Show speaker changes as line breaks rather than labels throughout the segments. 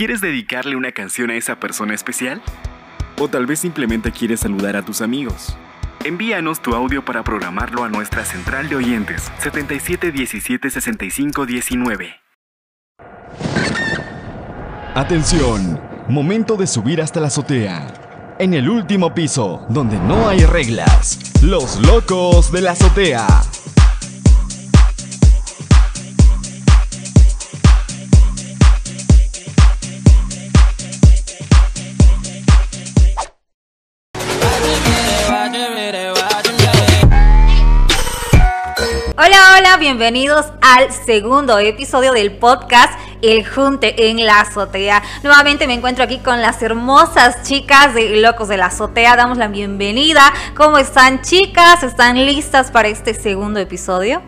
¿Quieres dedicarle una canción a esa persona especial? O tal vez simplemente quieres saludar a tus amigos. Envíanos tu audio para programarlo a nuestra central de oyentes 77176519.
Atención, momento de subir hasta la azotea. En el último piso, donde no hay reglas, los locos de la azotea.
Hola, bienvenidos al segundo episodio del podcast El Junte en la Azotea. Nuevamente me encuentro aquí con las hermosas chicas de Locos de la Azotea. Damos la bienvenida. ¿Cómo están chicas? ¿Están listas para este segundo episodio?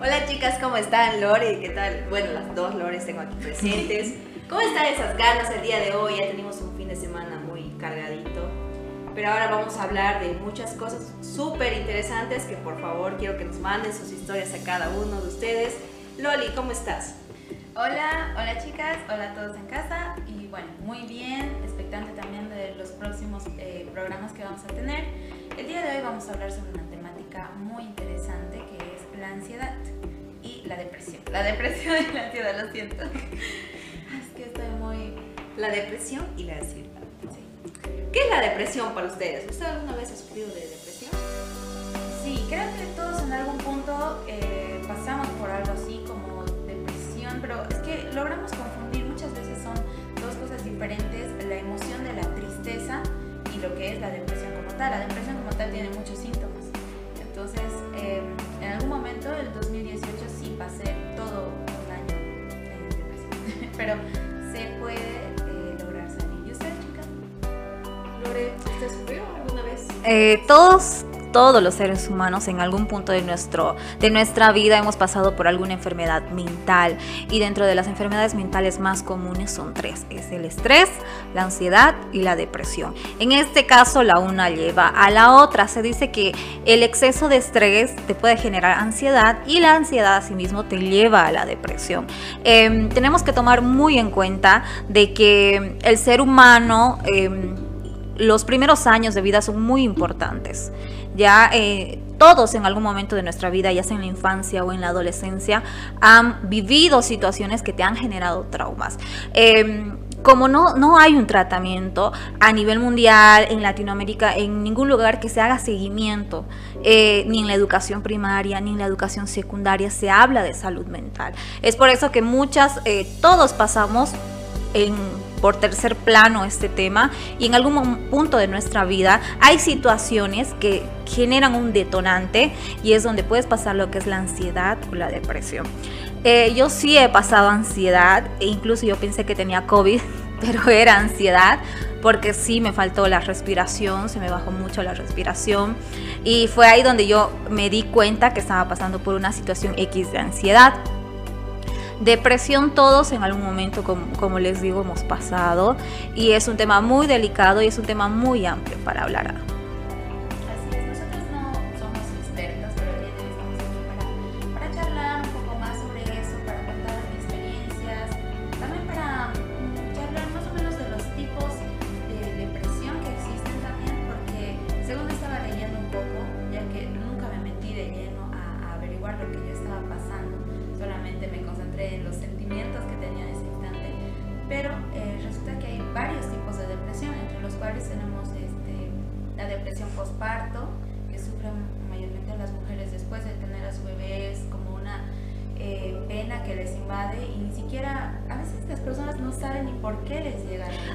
Hola chicas, ¿cómo están? Lore, ¿qué tal? Bueno, las dos Lores tengo aquí presentes. ¿Cómo están esas ganas el día de hoy? Ya tenemos un fin de semana muy cargadito. Pero ahora vamos a hablar de muchas cosas súper interesantes que por favor quiero que nos manden sus historias a cada uno de ustedes. Loli, ¿cómo estás?
Hola, hola chicas, hola a todos en casa y bueno, muy bien, expectante también de los próximos eh, programas que vamos a tener. El día de hoy vamos a hablar sobre una temática muy interesante que es la ansiedad y la depresión. La depresión y la ansiedad, lo siento. Es que estoy muy...
La depresión y la ansiedad. ¿Qué es la depresión para ustedes? ¿Usted alguna vez ha sufrido de depresión?
Sí, creo que todos en algún punto eh, pasamos por algo así como depresión, pero es que logramos confundir, muchas veces son dos cosas diferentes, la emoción de la tristeza y lo que es la depresión como tal. La depresión como tal tiene muchos síntomas. Entonces, eh, en algún momento, el 2018, sí pasé todo un año en depresión, pero ¿usted
sufrió alguna vez?
Eh, todos, todos los seres humanos en algún punto de, nuestro, de nuestra vida hemos pasado por alguna enfermedad mental y dentro de las enfermedades mentales más comunes son tres. Es el estrés, la ansiedad y la depresión. En este caso la una lleva a la otra. Se dice que el exceso de estrés te puede generar ansiedad y la ansiedad asimismo te lleva a la depresión. Eh, tenemos que tomar muy en cuenta de que el ser humano... Eh, los primeros años de vida son muy importantes. Ya eh, todos en algún momento de nuestra vida, ya sea en la infancia o en la adolescencia, han vivido situaciones que te han generado traumas. Eh, como no, no hay un tratamiento a nivel mundial, en Latinoamérica, en ningún lugar que se haga seguimiento, eh, ni en la educación primaria, ni en la educación secundaria, se habla de salud mental. Es por eso que muchas, eh, todos pasamos en por tercer plano este tema y en algún punto de nuestra vida hay situaciones que generan un detonante y es donde puedes pasar lo que es la ansiedad o la depresión. Eh, yo sí he pasado ansiedad e incluso yo pensé que tenía COVID, pero era ansiedad porque sí me faltó la respiración, se me bajó mucho la respiración y fue ahí donde yo me di cuenta que estaba pasando por una situación X de ansiedad. Depresión todos en algún momento, como, les digo, hemos pasado y es un tema muy delicado y es un tema muy amplio para hablar.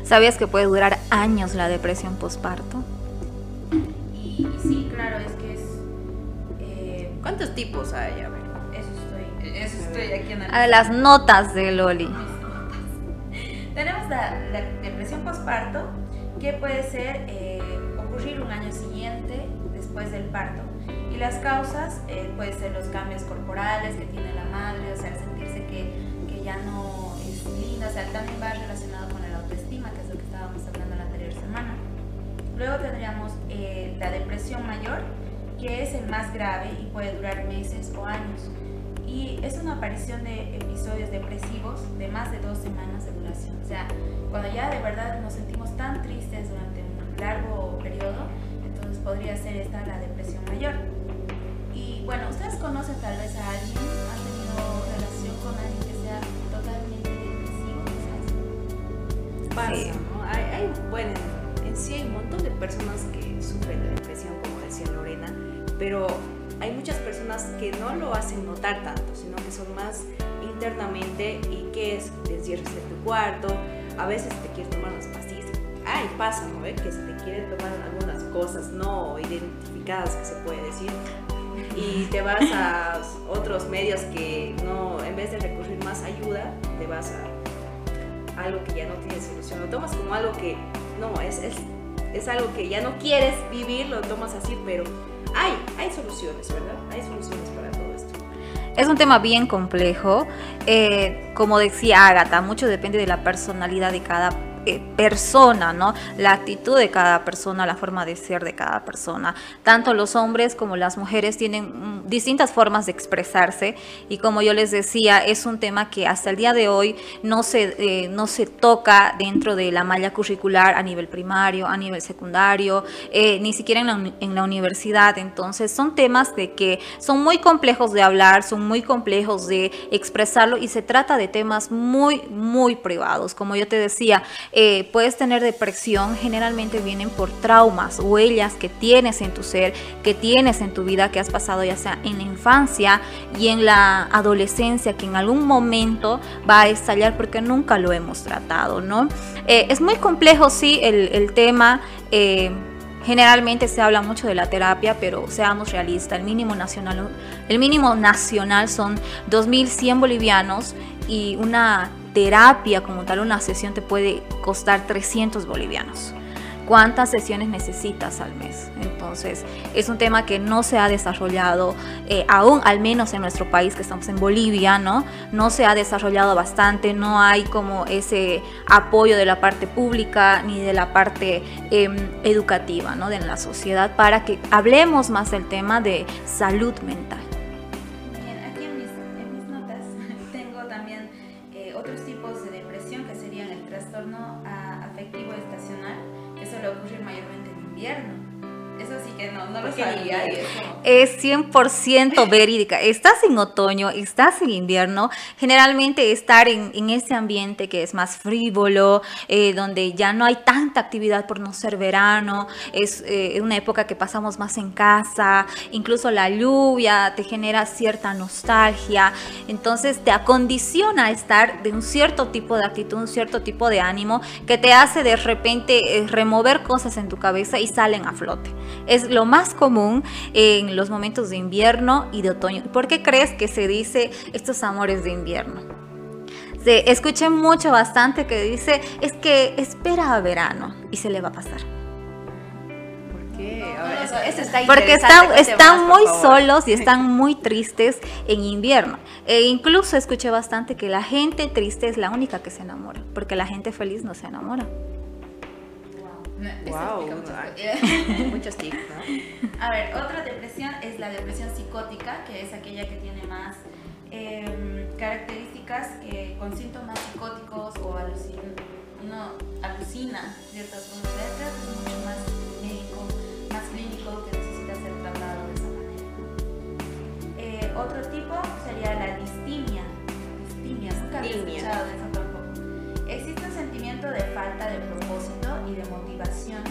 ¿Sabías que puede durar años la depresión postparto?
Y, y, sí, claro, es que es... Eh,
¿Cuántos tipos hay? A ver.
Eso estoy, eso estoy aquí en
A las notas de Loli.
Tenemos la, la, depresión postparto, que puede ser eh, ocurrir un año siguiente después del parto. Y las causas eh, pueden ser los cambios corporales que tiene la madre, o sea, sentirse que, que ya no es linda, o sea, también va relacionado estábamos hablando la anterior semana. Luego tendríamos eh, la depresión mayor, que es el más grave y puede durar meses o años y es una aparición de episodios depresivos de más de dos semanas de duración. O sea, cuando ya de verdad nos sentimos tan tristes durante un largo periodo, entonces podría ser esta la depresión mayor. Y bueno, ustedes conocen tal vez a alguien, han tenido relación con alguien que sea totalmente depresivo, quizás.
Pasa,
Sí.
¿no? Hay, hay- bueno, en sí hay un montón de personas que sufren de depresión, como decía Lorena, pero hay muchas personas que no lo hacen notar tanto, sino que son más internamente y que es, te encierras en tu cuarto, a veces te quieres tomar las pastillas. Ay, pasa, ¿no? ve? Que se te quieren tomar algunas cosas no identificadas, que se puede decir, y te vas a otros medios que no, en vez de recurrir más ayuda, te vas a algo que ya no tiene solución. Lo tomas como algo que no, es, es, es algo que ya no quieres vivir, lo tomas así, pero hay, hay soluciones, ¿verdad? Hay soluciones para todo esto.
Es un tema bien complejo. Eh, como decía Agatha, mucho depende de la personalidad de cada eh, persona, ¿no? La actitud de cada persona, la forma de ser de cada persona. Tanto los hombres como las mujeres tienen mm, distintas formas de expresarse y como yo les decía, es un tema que hasta el día de hoy no se, eh, no se toca dentro de la malla curricular a nivel primario, a nivel secundario, eh, ni siquiera en la, uni- en la universidad. Entonces son temas de que son muy complejos de hablar, son muy complejos de expresarlo y se trata de temas muy, muy privados. Como yo te decía, eh, puedes tener depresión, generalmente vienen por traumas, huellas que tienes en tu ser, que tienes en tu vida, que has pasado ya sea en la infancia y en la adolescencia, que en algún momento va a estallar porque nunca lo hemos tratado, ¿no? Eh, es muy complejo, sí, el, el tema. eh, Generalmente se habla mucho de la terapia, pero seamos realistas, el mínimo nacional, el mínimo nacional son 2.100 bolivianos y una terapia como tal, una sesión te puede costar 300 bolivianos. ¿Cuántas sesiones necesitas al mes? Entonces, es un tema que no se ha desarrollado eh, aún, al menos en nuestro país, que estamos en Bolivia, ¿no? No se ha desarrollado bastante, no hay como ese apoyo de la parte pública ni de la parte em, educativa, ¿no? De la sociedad para que hablemos más del tema de salud mental.
Suele ocurrir mayormente en invierno. Que no, no lo sabía. y es
eso.
como-
Es 100% verídica. Estás en otoño, estás en invierno. Generalmente estar en, en ese ambiente que es más frívolo, eh, donde ya no hay tanta actividad por no ser verano, es eh, una época que pasamos más en casa, incluso la lluvia te genera cierta nostalgia, entonces te acondiciona a estar de un cierto tipo de actitud, un cierto tipo de ánimo que te hace de repente eh, remover cosas en tu cabeza y salen a flote. Es lo más común en los momentos de invierno y de otoño. ¿Por qué crees que se dice estos amores de invierno? Se escuché mucho bastante que dice es que espera a verano y se le va a pasar.
Ver, eso, eso está
Porque están,
más,
muy solos y están muy tristes en invierno. E incluso escuché bastante que la gente triste es la única que se enamora, porque la gente feliz no se enamora.
No,
Wow. Muchos tips, ¿no?
A ver, otra depresión es la depresión psicótica, que es aquella que tiene más em, características que con síntomas psicóticos o alucin uno alucina ciertas cosas. Es mucho más médico, más clínico, que necesita ser tratado de esa manera. Eh, otro tipo sería la distimia. Distimia, nunca había escuchado de un sentimiento de falta de propósito y de motivación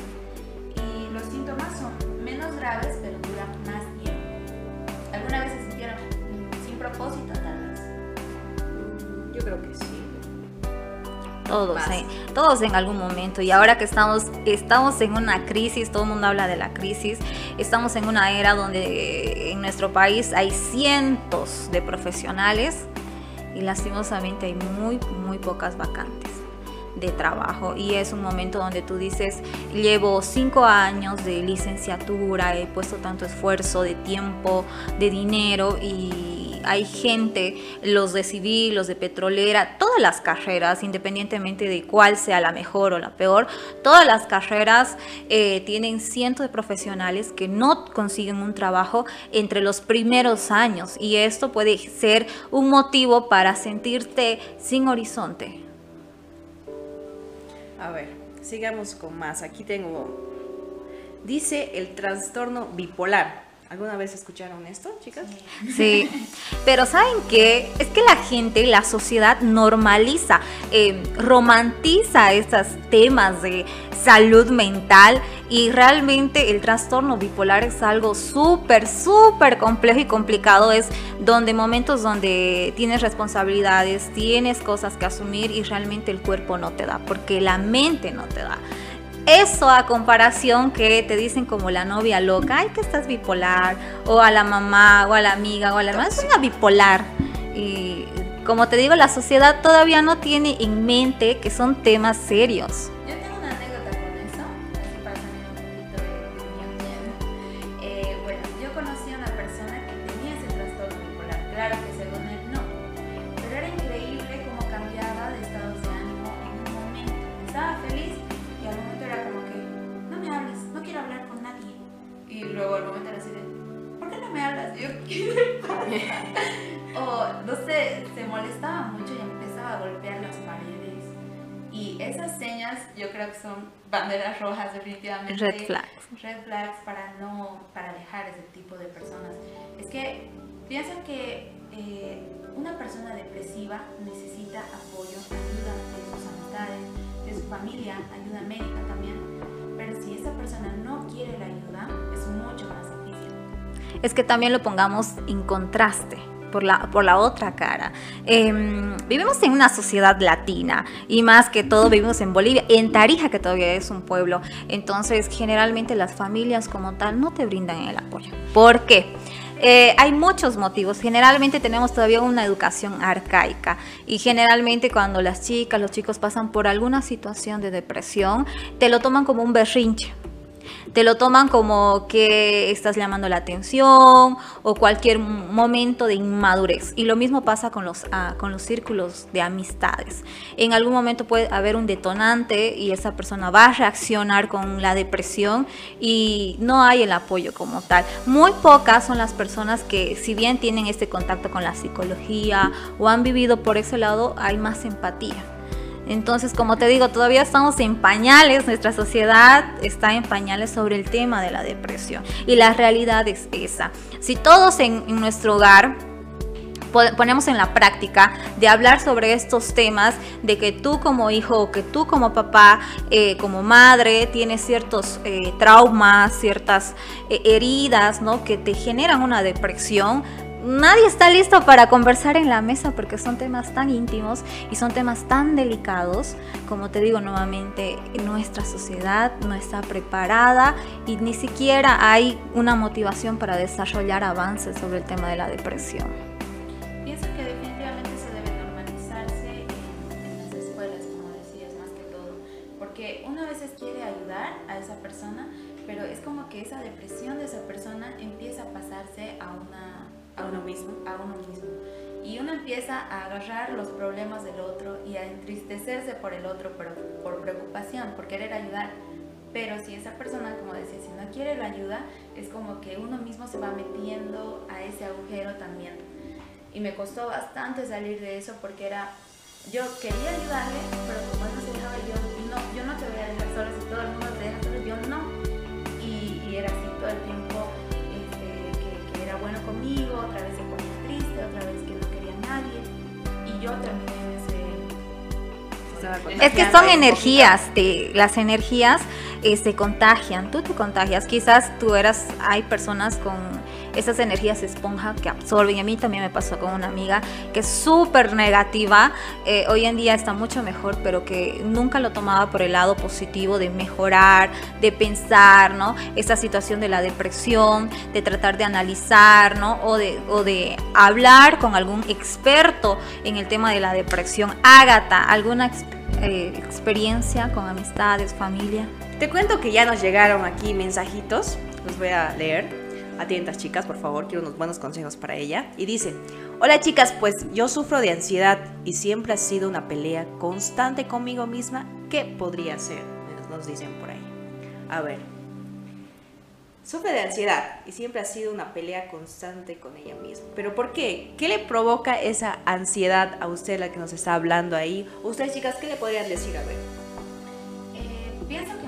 y los síntomas son menos graves pero duran más tiempo. ¿Alguna vez se sintieron sin propósito tal vez?
Yo creo que sí.
Todos. ¿eh? todos en algún momento. Y ahora que estamos, estamos en una crisis, todo el mundo habla de la crisis, estamos en una era donde en nuestro país hay cientos de profesionales y lastimosamente hay muy, muy pocas vacantes de trabajo y es un momento donde tú dices llevo cinco años de licenciatura he puesto tanto esfuerzo de tiempo de dinero y hay gente, los de civil, los de petrolera, todas las carreras, independientemente de cuál sea la mejor o la peor, todas las carreras eh, tienen cientos de profesionales que no consiguen un trabajo entre los primeros años y esto puede ser un motivo para sentirte sin horizonte.
A ver, sigamos con más. Aquí tengo. Dice el trastorno bipolar. ¿Alguna vez escucharon esto, chicas?
Sí, pero ¿saben qué? Es que la gente, la sociedad normaliza, eh, romantiza estos temas de salud mental y realmente el trastorno bipolar es algo súper, súper complejo y complicado. Es donde momentos donde tienes responsabilidades, tienes cosas que asumir y realmente el cuerpo no te da, porque la mente no te da. Eso a comparación que te dicen como la novia loca, ay que estás bipolar, o a la mamá, o a la amiga, o a la hermana, es una bipolar. Y como te digo, la sociedad todavía no tiene en mente que son temas serios.
Banderas rojas definitivamente.
Red flags.
Red flags para no, para alejar ese tipo de personas. Es que piensa que eh, una persona depresiva necesita apoyo, ayuda de sus amistades, de su familia, ayuda médica también. Pero si esa persona no quiere la ayuda, es mucho más difícil.
es que también lo pongamos en contraste. Por la, otra cara. Em, vivimos en una sociedad latina y más que todo vivimos en Bolivia, en Tarija que todavía es un pueblo. Entonces generalmente las familias como tal no te brindan el apoyo. ¿Por qué? Eh, hay muchos motivos. Generalmente tenemos todavía una educación arcaica y generalmente cuando las chicas, los chicos pasan por alguna situación de depresión, te lo toman como un berrinche. Te lo toman como que estás llamando la atención o cualquier momento de inmadurez. Y lo mismo pasa con los, ah, con los círculos de amistades. En algún momento puede haber un detonante y esa persona va a reaccionar con la depresión y no hay el apoyo como tal. Muy pocas son las personas que si bien tienen este contacto con la psicología o han vivido por ese lado, hay más empatía. Entonces, como te digo, todavía estamos en pañales, nuestra sociedad está en pañales sobre el tema de la depresión. Y la realidad es esa. Si todos en, nuestro hogar po- ponemos en la práctica de hablar sobre estos temas, de que tú como hijo o que tú como papá, eh, como madre, tienes ciertos eh, traumas, ciertas eh, heridas, ¿no? Que te generan una depresión. Nadie está listo para conversar en la mesa porque son temas tan íntimos y son temas tan delicados. Como te digo nuevamente, nuestra sociedad no está preparada y ni siquiera hay una motivación para desarrollar avances sobre el tema de la depresión.
Pienso que definitivamente eso debe normalizarse en, en las escuelas, como decías, más que todo. Porque uno a veces quiere ayudar a esa persona, pero es como que esa depresión de esa persona empieza a pasarse a una
A uno mismo.
a uno mismo. Y uno empieza a agarrar los problemas del otro y a entristecerse por el otro, pero por preocupación, por querer ayudar. Pero si esa persona, como decía, si no quiere la ayuda, es como que uno mismo se va metiendo a ese agujero también. Y me costó bastante salir de eso porque era, yo quería ayudarle, pero como no otra vez se ponía triste, otra vez que no quería a nadie. Y yo terminé en ese...
Estaba
Es que son energías, te- las energías eh, se contagian, tú te contagias. Quizás tú eras, hay personas con esas energías esponja que absorben. A mí también me pasó con una amiga que es súper negativa. eh, hoy en día está mucho mejor, pero que nunca lo tomaba por el lado positivo de mejorar, de pensar, ¿no? Esta situación de la depresión, de tratar de analizar, ¿no? O de, hablar con algún experto en el tema de la depresión. Ágata, ¿alguna eh, experiencia con amistades, familia?
Te cuento que ya nos llegaron aquí mensajitos, los voy a leer. Atentas chicas, por favor, quiero unos buenos consejos para ella. Y dice, Hola chicas, pues yo sufro de ansiedad y siempre ha sido una pelea constante conmigo misma. ¿Qué podría ser? Nos dicen por ahí. A ver. Sufre de ansiedad y siempre ha sido una pelea constante con ella misma. ¿Pero por qué? ¿Qué le provoca esa ansiedad a usted, la que nos está hablando ahí? Ustedes chicas, ¿qué le podrían decir? A ver.
Eh, pienso que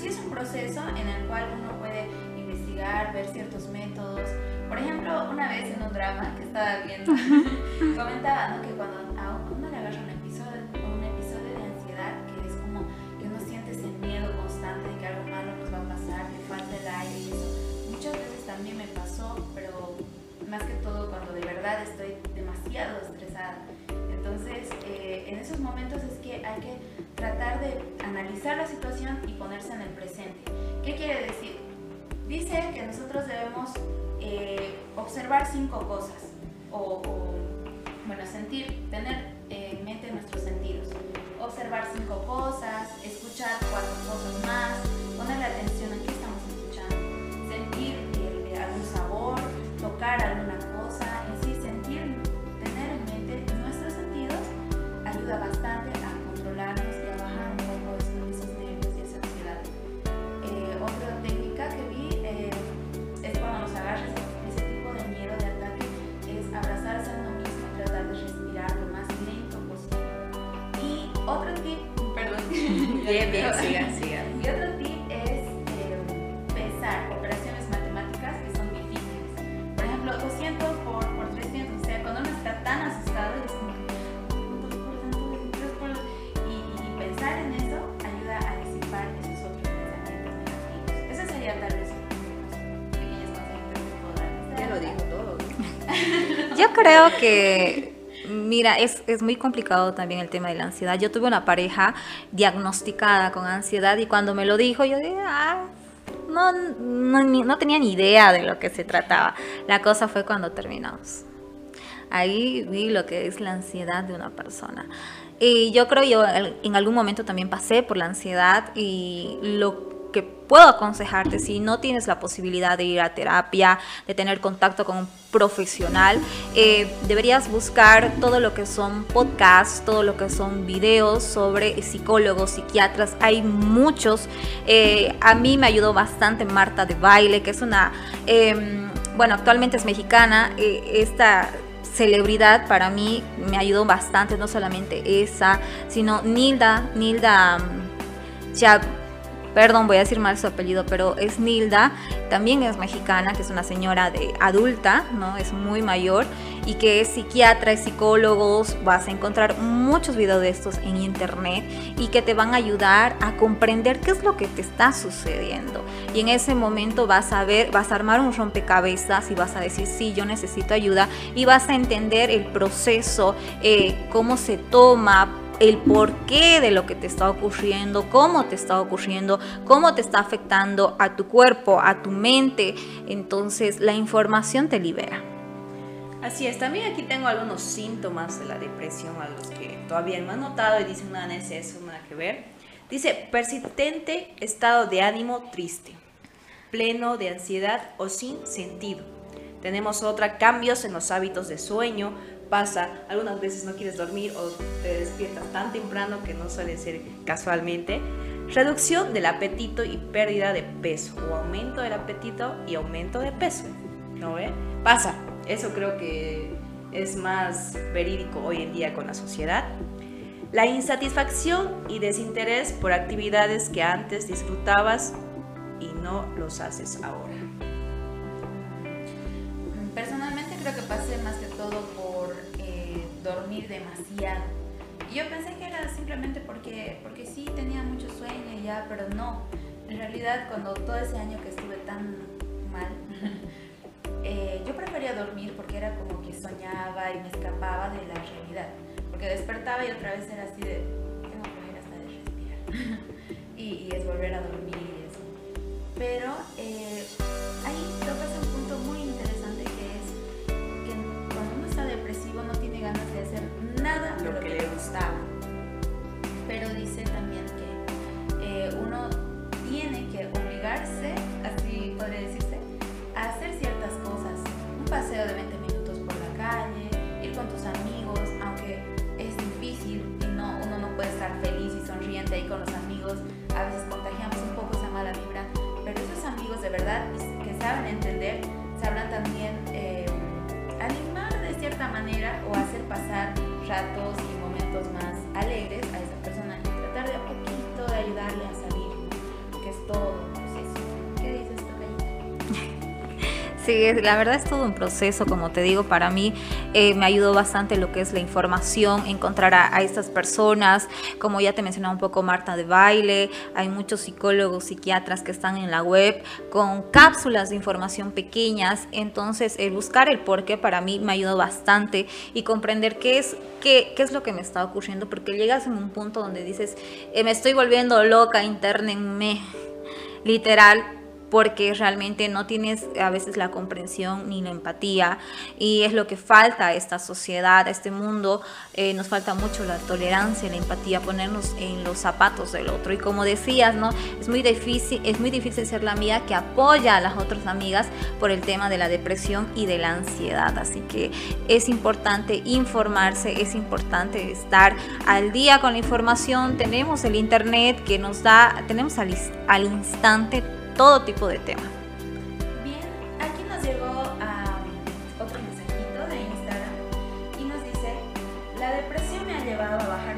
sí es un proceso en el cual uno puede investigar, ver ciertos métodos. Por ejemplo, una vez en un drama que estaba viendo, comentaba ¿no? que cuando a uno le agarra un episodio, un episodio de ansiedad, que es como que uno siente ese miedo constante de que algo malo nos va a pasar, que falta el aire y eso. Muchas veces también me pasó, pero más que todo cuando de verdad estoy demasiado estresada. Entonces, eh, en esos momentos es que hay que tratar de analizar la situación y ponerse en el presente. ¿Qué quiere decir? Dice que nosotros debemos eh, observar cinco cosas o, o, bueno, sentir, tener en mente nuestros sentidos. Observar cinco cosas, escuchar cuatro cosas más, ponerle atención a qué estamos escuchando, sentir eh, algún sabor, tocar alguna cosa, en sí sentir, tener en mente nuestros sentidos ayuda bastante a
Bien,
y otro tip es eh, pensar operaciones matemáticas que son difíciles. Por ejemplo, 200 por, por 300. O sea, cuando uno está tan asustado, es como que, "2 por tanto, 3 por-". Y, y pensar en eso ayuda a disipar esos otros pensamientos negativos. Eso sería tal vez unos pequeños consejos que puedo dar.
Ya lo dijo todo.
Yo creo que, mira, es, es muy complicado también el tema de la ansiedad. Yo tuve una pareja diagnosticada con ansiedad y cuando me lo dijo, yo dije, ah, no, no, no tenía ni idea de lo que se trataba. La cosa fue cuando terminamos. Ahí vi lo que es la ansiedad de una persona. Y yo creo yo en algún momento también pasé por la ansiedad y lo que puedo aconsejarte si no tienes la posibilidad de ir a terapia, de tener contacto con un profesional, eh, deberías buscar todo lo que son podcasts, todo lo que son videos sobre psicólogos, psiquiatras. Hay muchos. Eh, a mí me ayudó bastante Marta de Baile, que es una, em, bueno, actualmente es mexicana. eh, esta celebridad para mí me ayudó bastante, no solamente esa, sino Nilda, Nilda mm, Chap- perdón, voy a decir mal su apellido, pero es Nilda, también es mexicana, que es una señora de adulta, ¿no? Es muy mayor y que es psiquiatra, es psicólogos, vas a encontrar muchos videos de estos en internet y que te van a ayudar a comprender qué es lo que te está sucediendo. Y en ese momento vas a ver, vas a armar un rompecabezas y vas a decir, sí, yo necesito ayuda y vas a entender el proceso, eh, cómo se toma, el porqué de lo que te está ocurriendo, cómo te está ocurriendo, cómo te está afectando a tu cuerpo, a tu mente. Entonces la información te libera.
Así es, también aquí tengo algunos síntomas de la depresión a los que todavía no han notado y dicen nada, es eso, nada que ver. Dice, persistente estado de ánimo triste, pleno de ansiedad o sin sentido. Tenemos otra, cambios en los hábitos de sueño, pasa, algunas veces no quieres dormir o te despiertas tan temprano que no suele ser casualmente. Reducción del apetito y pérdida de peso, o aumento del apetito y aumento de peso. ¿No ve? Pasa, eso creo que es más verídico hoy en día con la sociedad. La insatisfacción y desinterés por actividades que antes disfrutabas y no los haces ahora.
Demasiado. Y yo pensé que era simplemente porque, porque sí tenía mucho sueño y ya, pero no. En realidad cuando todo ese año que estuve tan mal, eh, yo prefería dormir porque era como que soñaba y me escapaba de la realidad. Porque despertaba y otra vez era así de, tengo que ir hasta de respirar. y, es volver a dormir y eso. Pero eh, obligarse, así podría decirse, a hacer ciertas cosas. Un paseo de 20 minutos por la calle, ir con tus amigos, aunque es difícil y no, uno no puede estar feliz y sonriente ahí con los amigos. A veces contagiamos un poco esa mala vibra, pero esos amigos de verdad que saben entender, sabrán también eh, animar de cierta manera o hacer pasar ratos y momentos más alegres a esa persona y tratar de a poquito de ayudarle a
Sí, la verdad es todo un proceso, como te digo, para mí eh, me ayudó bastante lo que es la información, encontrar a, estas personas, como ya te mencionaba un poco Marta de baile, hay muchos psicólogos, psiquiatras que están en la web con cápsulas de información pequeñas, entonces el buscar el por qué para mí me ayudó bastante y comprender qué es, qué, qué es lo que me está ocurriendo, porque llegas en un punto donde dices, eh, me estoy volviendo loca, internenme, literal, porque realmente no tienes a veces la comprensión ni la empatía y es lo que falta a esta sociedad, a este mundo, eh, nos falta mucho la tolerancia, la empatía, ponernos en los zapatos del otro. Y como decías, ¿no? Es muy difícil, es muy difícil ser la amiga que apoya a las otras amigas por el tema de la depresión y de la ansiedad, así que es importante informarse, es importante estar al día con la información, tenemos el internet que nos da, tenemos al, al instante todo tipo de temas.
Bien, aquí nos llegó ah, otro mensajito de Instagram y nos dice, la depresión me ha llevado a bajar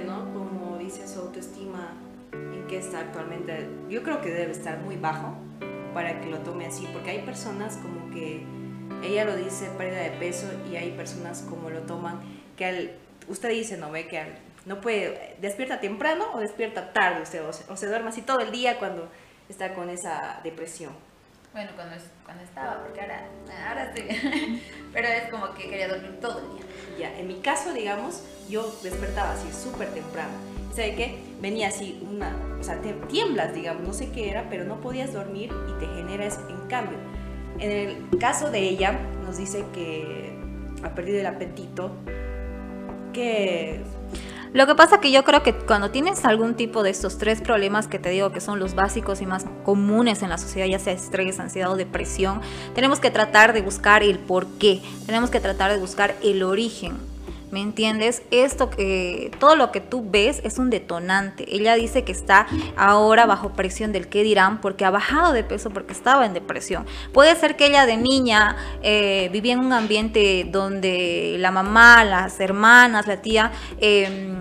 ¿no?
Como dice su autoestima, en qué está actualmente. Yo creo que debe estar muy bajo para que lo tome así, porque hay personas como que ella lo dice pérdida de peso y hay personas como lo toman que usted dice, ¿no ve? Que no puede, despierta temprano o despierta tarde usted, o se, o duerme así todo el día cuando está con esa depresión.
Bueno, cuando, cuando estaba, porque ahora, ahora estoy. Pero es como que quería dormir todo el día.
Ya, en mi caso, digamos, yo despertaba así súper temprano. ¿Sabe qué? Venía así una, o sea, te tiemblas, digamos, no sé qué era, pero no podías dormir y te genera eso. En cambio, en el caso de ella, nos dice que ha perdido el apetito, que
Lo que pasa que yo creo que cuando tienes algún tipo de estos tres problemas que te digo que son los básicos y más comunes en la sociedad, ya sea estrés, ansiedad o depresión, tenemos que tratar de buscar el por qué, tenemos que tratar de buscar el origen. ¿Me entiendes? Esto que todo lo que tú ves es un detonante. Ella dice que está ahora bajo presión del qué dirán porque ha bajado de peso porque estaba en depresión. Puede ser que ella de niña eh, vivía en un ambiente donde la mamá, las hermanas, la tía eh,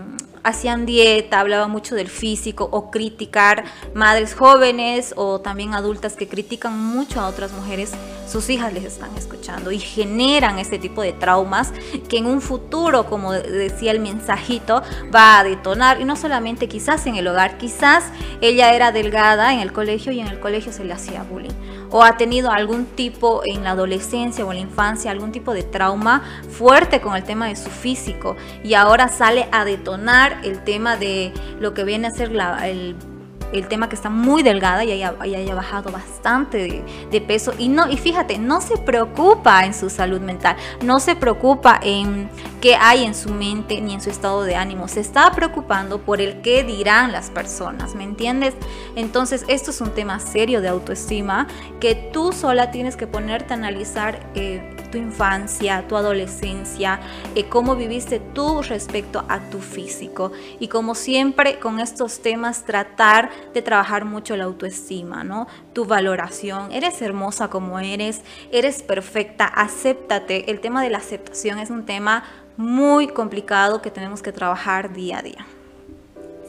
hacían dieta, hablaba mucho del físico o criticar madres jóvenes o también adultas que critican mucho a otras mujeres, sus hijas les están escuchando y generan este tipo de traumas que en un futuro, como decía el mensajito, va a detonar. Y no solamente quizás en el hogar, quizás ella era delgada en el colegio y en el colegio se le hacía bullying o ha tenido algún tipo en la adolescencia o en la infancia, algún tipo de trauma fuerte con el tema de su físico y ahora sale a detonar el tema de lo que viene a ser la, el, el tema que está muy delgada y haya, bajado bastante de, de, peso. Y no y fíjate no se preocupa en su salud mental no se preocupa en qué hay en su mente ni en su estado de ánimo. Se está preocupando por el qué dirán las personas me entiendes entonces esto es un tema serio de autoestima que tú sola tienes que ponerte a analizar eh, tu infancia, tu adolescencia, eh, cómo viviste tú respecto a tu físico. Y como siempre con estos temas tratar de trabajar mucho la autoestima, ¿no? Tu valoración. Eres hermosa como eres, eres perfecta, acéptate. El tema de la aceptación es un tema muy complicado que tenemos que trabajar día a día.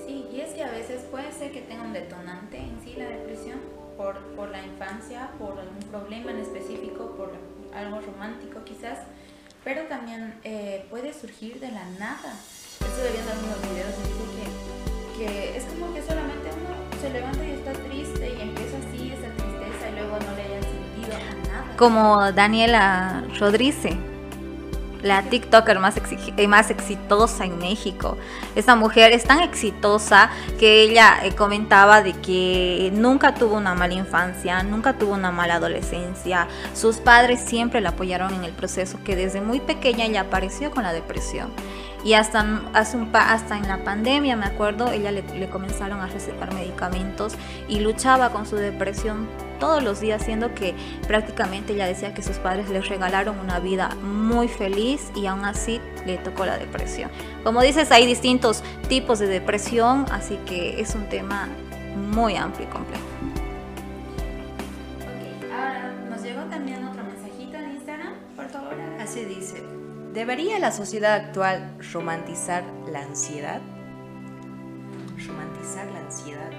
Sí, y es que a veces puede ser que tenga un detonante en sí la depresión por, por la infancia, por algún problema en específico, por algo romántico quizás, pero también eh, puede surgir de la nada. Estuve viendo algunos videos que, que es como que solamente uno se levanta y está triste y empieza así esa tristeza y luego no le haya sentido nada.
Como Daniela Rodríguez. la TikToker más, eh, más exitosa en México. Esta mujer es tan exitosa que ella eh, comentaba de que nunca tuvo una mala infancia, nunca tuvo una mala adolescencia. Sus padres siempre la apoyaron en el proceso, que desde muy pequeña ella apareció con la depresión. Y hasta, hasta en la pandemia, me acuerdo, ella le, le comenzaron a recetar medicamentos y luchaba con su depresión todos los días, siendo que prácticamente ella decía que sus padres le regalaron una vida muy feliz y aún así le tocó la depresión. Como dices, hay distintos tipos de depresión, así que es un tema muy amplio y complejo.
Ok, ahora nos llegó también otro mensajito en Instagram, por favor.
Así dice, ¿debería la sociedad actual romantizar la ansiedad? Romantizar la ansiedad.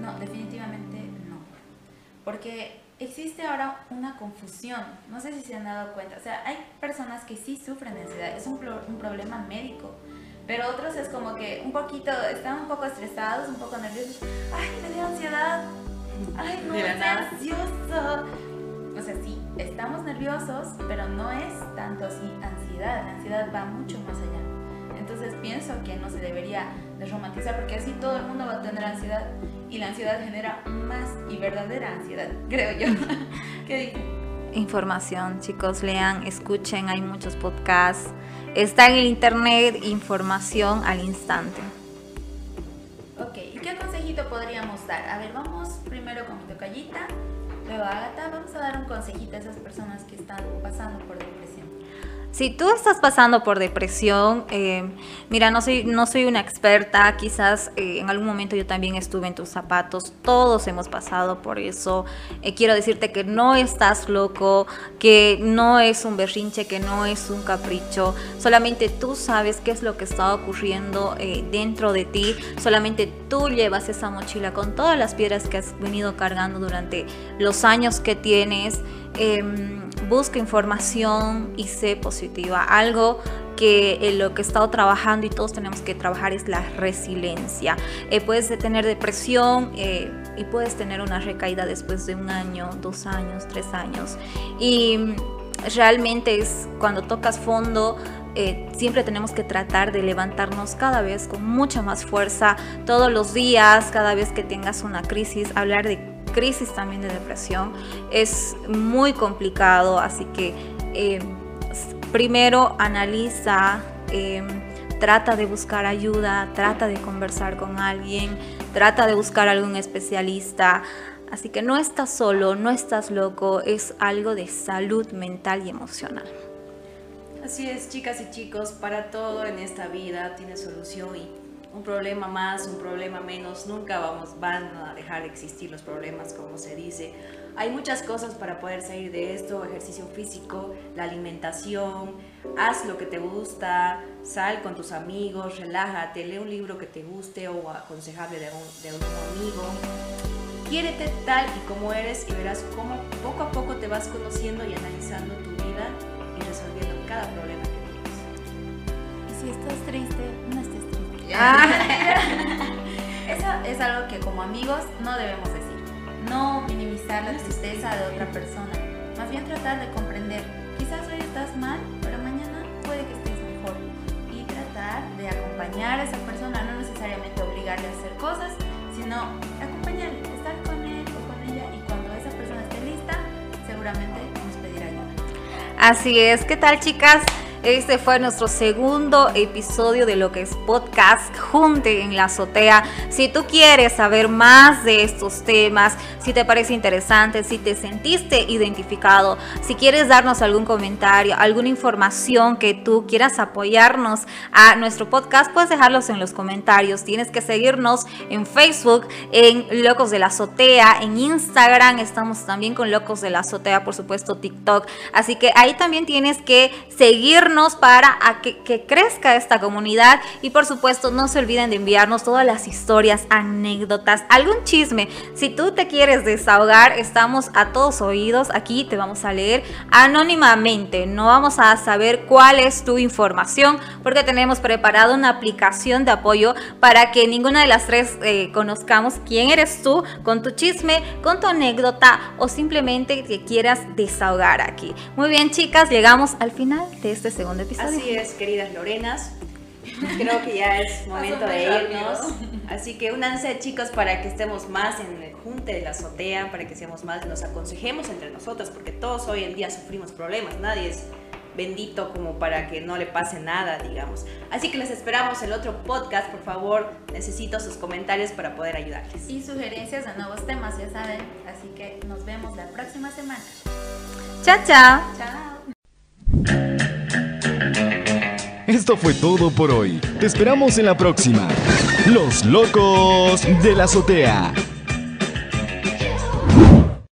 No, definitivamente no. Porque existe ahora una confusión. No sé si se han dado cuenta. O sea, hay personas que sí sufren de ansiedad. Es un, pro- un problema médico. Pero otros es como que un poquito, están un poco estresados, un poco nerviosos. Ay, me dio ansiedad. Ay, no, estoy ansioso. O sea, sí, estamos nerviosos, pero no es tanto así ansiedad. La ansiedad va mucho más allá. Entonces pienso que no se debería de romantizar porque así todo el mundo va a tener ansiedad y la ansiedad genera más y verdadera ansiedad, creo yo. ¿Qué dicen?
Información, chicos, lean, escuchen, hay muchos podcasts. Está en el internet información al instante.
Ok, ¿y qué consejito podríamos dar? A ver, vamos primero con mi tocallita, luego Agatha. Vamos a dar un consejito a esas personas que están pasando por depresión.
Si tú estás pasando por depresión, eh, mira, no soy, no soy una experta, quizás eh, en algún momento yo también estuve en tus zapatos, todos hemos pasado por eso. Eh, quiero decirte que no estás loco, que no es un berrinche, que no es un capricho, solamente tú sabes qué es lo que está ocurriendo eh, dentro de ti, solamente tú llevas esa mochila con todas las piedras que has venido cargando durante los años que tienes. Busca información y sé positiva. Algo que en lo que he estado trabajando y todos tenemos que trabajar es la resiliencia. Eh, puedes tener depresión eh, y puedes tener una recaída después de un año, dos años, tres años. Y mm, realmente es cuando tocas fondo. eh, siempre tenemos que tratar de levantarnos cada vez con mucha más fuerza todos los días, cada vez que tengas una crisis, hablar de crisis también de depresión es muy complicado, así que eh, primero analiza, eh, trata de buscar ayuda, trata de conversar con alguien, trata de buscar algún especialista. Así que no estás solo, no estás loco, es algo de salud mental y emocional.
Así es, chicas y chicos, para todo en esta vida tiene solución y un problema más, un problema menos, nunca vamos, van a dejar de existir los problemas, como se dice. Hay muchas cosas para poder salir de esto, ejercicio físico, la alimentación, haz lo que te gusta, sal con tus amigos, relájate, lee un libro que te guste o aconsejable de un, de un amigo. Quiérete tal y como eres y verás cómo poco a poco te vas conociendo y analizando tu vida y resolviendo cada problema que tienes.
Y si estás triste.
Ah.
Eso es algo que como amigos no debemos decir. No minimizar la tristeza de otra persona. Más bien tratar de comprender. Quizás hoy estás mal, pero mañana puede que estés mejor. Y tratar de acompañar a esa persona, no necesariamente obligarle a hacer cosas, sino acompañarle, estar con él o con ella. Y cuando esa persona esté lista, seguramente nos pedirá ayuda.
Así es, ¿qué tal chicas? Este fue nuestro segundo episodio de lo que es podcast Junte en la azotea. Si tú quieres saber más de estos temas, si te parece interesante, si te sentiste identificado, si quieres darnos algún comentario, alguna información que tú quieras apoyarnos a nuestro podcast, puedes dejarlos en los comentarios. Tienes que seguirnos en Facebook, en Locos de la Azotea, en Instagram, estamos también con Locos de la Azotea, por supuesto, TikTok. Así que ahí también tienes que seguirnos para que crezca esta comunidad y por supuesto no se olviden de enviarnos todas las historias, anécdotas, algún chisme. Si tú te quieres desahogar, estamos a todos oídos. Aquí te vamos a leer anónimamente. No vamos a saber cuál es tu información porque tenemos preparado una aplicación de apoyo para que ninguna de las tres eh, conozcamos quién eres tú con tu chisme, con tu anécdota o simplemente que quieras desahogar aquí. Muy bien chicas, llegamos al final de este segundo episodio.
Así es, queridas Lorenas. Creo que ya es momento de irnos. Así que únanse chicos para que estemos más en el junte de la azotea, para que seamos más, nos aconsejemos entre nosotros, porque todos hoy en día sufrimos problemas, nadie es bendito como para que no le pase nada, digamos. Así que les esperamos el otro podcast, por favor, necesito sus comentarios para poder ayudarles.
Y sugerencias de nuevos temas, ya saben. Así que nos vemos la próxima semana.
Chao, chao.
Chao.
Esto fue todo por hoy. Te esperamos en la próxima. Los locos de la azotea.